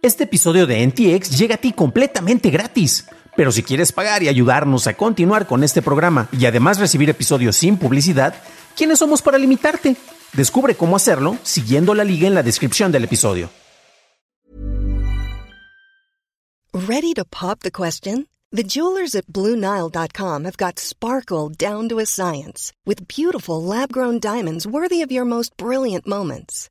Este episodio de NTX llega a ti completamente gratis. Pero si quieres pagar y ayudarnos a continuar con este programa y además recibir episodios sin publicidad, ¿quiénes somos para limitarte? Descubre cómo hacerlo siguiendo la liga en la descripción del episodio. Ready to pop the question? The jewelers at BlueNile.com have got sparkle down to a science with beautiful lab-grown diamonds worthy of your most brilliant moments.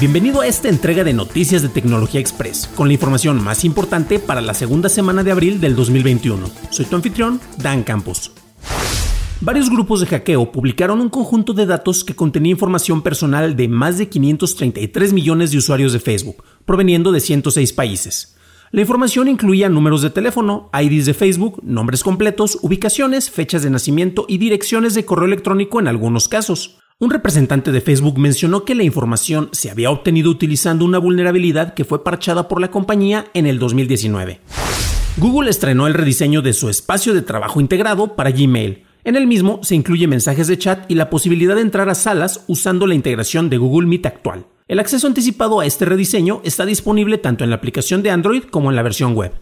Bienvenido a esta entrega de Noticias de Tecnología Express, con la información más importante para la segunda semana de abril del 2021. Soy tu anfitrión, Dan Campos. Varios grupos de hackeo publicaron un conjunto de datos que contenía información personal de más de 533 millones de usuarios de Facebook, proveniendo de 106 países. La información incluía números de teléfono, IDs de Facebook, nombres completos, ubicaciones, fechas de nacimiento y direcciones de correo electrónico en algunos casos. Un representante de Facebook mencionó que la información se había obtenido utilizando una vulnerabilidad que fue parchada por la compañía en el 2019. Google estrenó el rediseño de su espacio de trabajo integrado para Gmail. En el mismo se incluye mensajes de chat y la posibilidad de entrar a salas usando la integración de Google Meet actual. El acceso anticipado a este rediseño está disponible tanto en la aplicación de Android como en la versión web.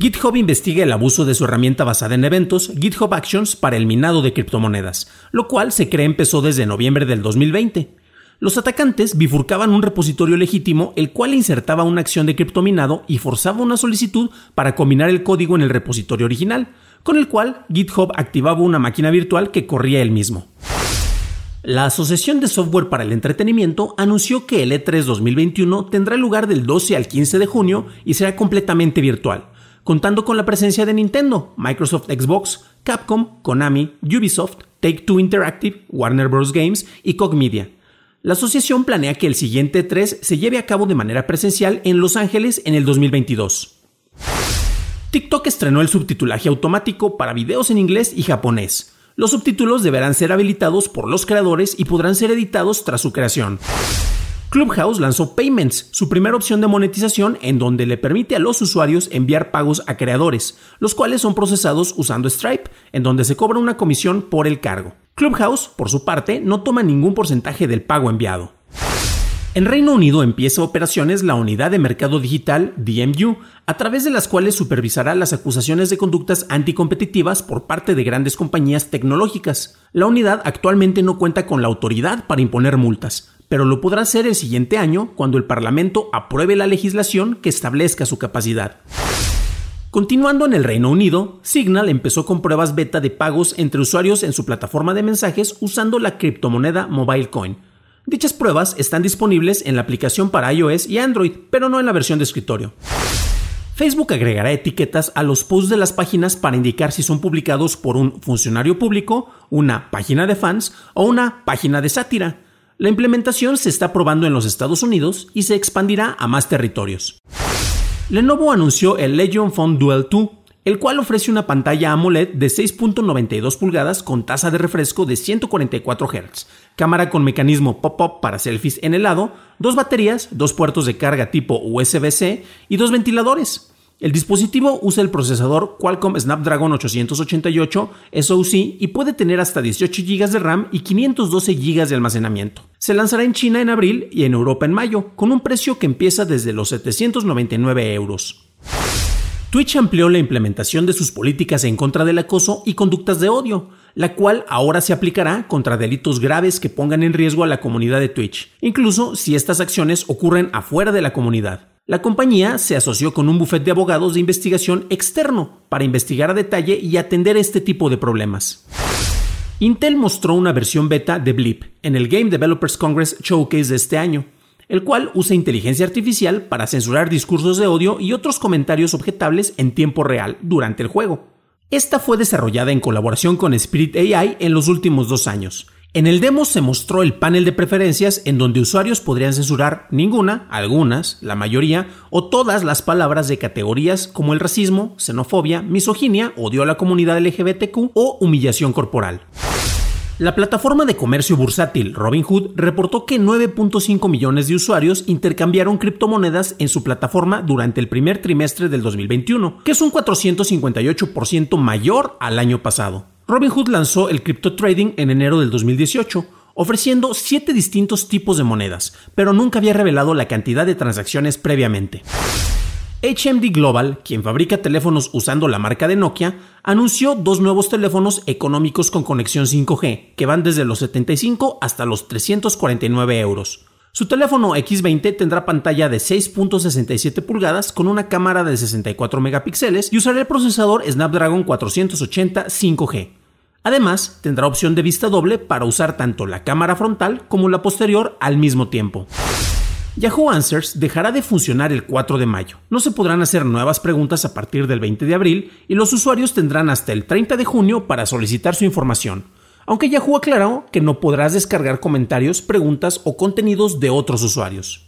GitHub investiga el abuso de su herramienta basada en eventos, GitHub Actions, para el minado de criptomonedas, lo cual se cree empezó desde noviembre del 2020. Los atacantes bifurcaban un repositorio legítimo el cual insertaba una acción de criptominado y forzaba una solicitud para combinar el código en el repositorio original, con el cual GitHub activaba una máquina virtual que corría él mismo. La Asociación de Software para el Entretenimiento anunció que el E3 2021 tendrá lugar del 12 al 15 de junio y será completamente virtual contando con la presencia de Nintendo, Microsoft Xbox, Capcom, Konami, Ubisoft, Take-Two Interactive, Warner Bros. Games y Koch Media. La asociación planea que el siguiente 3 se lleve a cabo de manera presencial en Los Ángeles en el 2022. TikTok estrenó el subtitulaje automático para videos en inglés y japonés. Los subtítulos deberán ser habilitados por los creadores y podrán ser editados tras su creación. Clubhouse lanzó Payments, su primera opción de monetización en donde le permite a los usuarios enviar pagos a creadores, los cuales son procesados usando Stripe, en donde se cobra una comisión por el cargo. Clubhouse, por su parte, no toma ningún porcentaje del pago enviado. En Reino Unido empieza operaciones la unidad de mercado digital DMU, a través de las cuales supervisará las acusaciones de conductas anticompetitivas por parte de grandes compañías tecnológicas. La unidad actualmente no cuenta con la autoridad para imponer multas, pero lo podrá hacer el siguiente año cuando el Parlamento apruebe la legislación que establezca su capacidad. Continuando en el Reino Unido, Signal empezó con pruebas beta de pagos entre usuarios en su plataforma de mensajes usando la criptomoneda MobileCoin. Dichas pruebas están disponibles en la aplicación para iOS y Android, pero no en la versión de escritorio. Facebook agregará etiquetas a los posts de las páginas para indicar si son publicados por un funcionario público, una página de fans o una página de sátira. La implementación se está probando en los Estados Unidos y se expandirá a más territorios. Lenovo anunció el Legion Phone Duel 2, el cual ofrece una pantalla AMOLED de 6.92 pulgadas con tasa de refresco de 144 Hz, cámara con mecanismo pop-up para selfies en el lado, dos baterías, dos puertos de carga tipo USB-C y dos ventiladores. El dispositivo usa el procesador Qualcomm Snapdragon 888 SoC y puede tener hasta 18 GB de RAM y 512 GB de almacenamiento. Se lanzará en China en abril y en Europa en mayo, con un precio que empieza desde los 799 euros. Twitch amplió la implementación de sus políticas en contra del acoso y conductas de odio, la cual ahora se aplicará contra delitos graves que pongan en riesgo a la comunidad de Twitch, incluso si estas acciones ocurren afuera de la comunidad. La compañía se asoció con un bufete de abogados de investigación externo para investigar a detalle y atender este tipo de problemas. Intel mostró una versión beta de Blip en el Game Developers Congress Showcase de este año, el cual usa inteligencia artificial para censurar discursos de odio y otros comentarios objetables en tiempo real durante el juego. Esta fue desarrollada en colaboración con Spirit AI en los últimos dos años En el demo se mostró el panel de preferencias en donde usuarios podrían censurar ninguna, algunas, la mayoría o todas las palabras de categorías como el racismo, xenofobia, misoginia, odio a la comunidad LGBTQ o humillación corporal. La plataforma de comercio bursátil Robinhood reportó que 9.5 millones de usuarios intercambiaron criptomonedas en su plataforma durante el primer trimestre del 2021, que es un 458% mayor al año pasado. Robinhood lanzó el crypto trading en enero del 2018, ofreciendo siete distintos tipos de monedas, pero nunca había revelado la cantidad de transacciones previamente. HMD Global, quien fabrica teléfonos usando la marca de Nokia, anunció dos nuevos teléfonos económicos con conexión 5G, que van desde los 75 hasta los 349 euros. Su teléfono X20 tendrá pantalla de 6.67 pulgadas con una cámara de 64 megapíxeles y usará el procesador Snapdragon 480 5G. Además, tendrá opción de vista doble para usar tanto la cámara frontal como la posterior al mismo tiempo. Yahoo Answers dejará de funcionar el 4 de mayo. No se podrán hacer nuevas preguntas a partir del 20 de abril y los usuarios tendrán hasta el 30 de junio para solicitar su información aunque Yahoo aclaró que no podrás descargar comentarios, preguntas o contenidos de otros usuarios.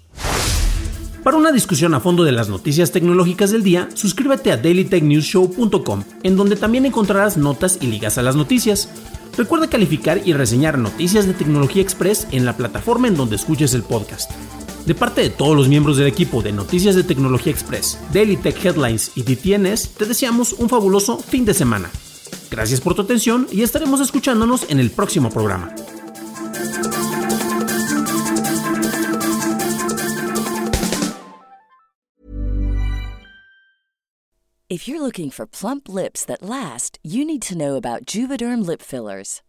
Para una discusión a fondo de las noticias tecnológicas del día, suscríbete a dailytechnewsshow.com, en donde también encontrarás notas y ligas a las noticias. Recuerda calificar y reseñar Noticias de Tecnología Express en la plataforma en donde escuches el podcast. De parte de todos los miembros del equipo de Noticias de Tecnología Express, Daily Tech Headlines y DTNS, te deseamos un fabuloso fin de semana. Gracias por tu atención y estaremos escuchándonos en el próximo programa. If you're looking for plump lips that last, you need to know about Juvederm lip fillers.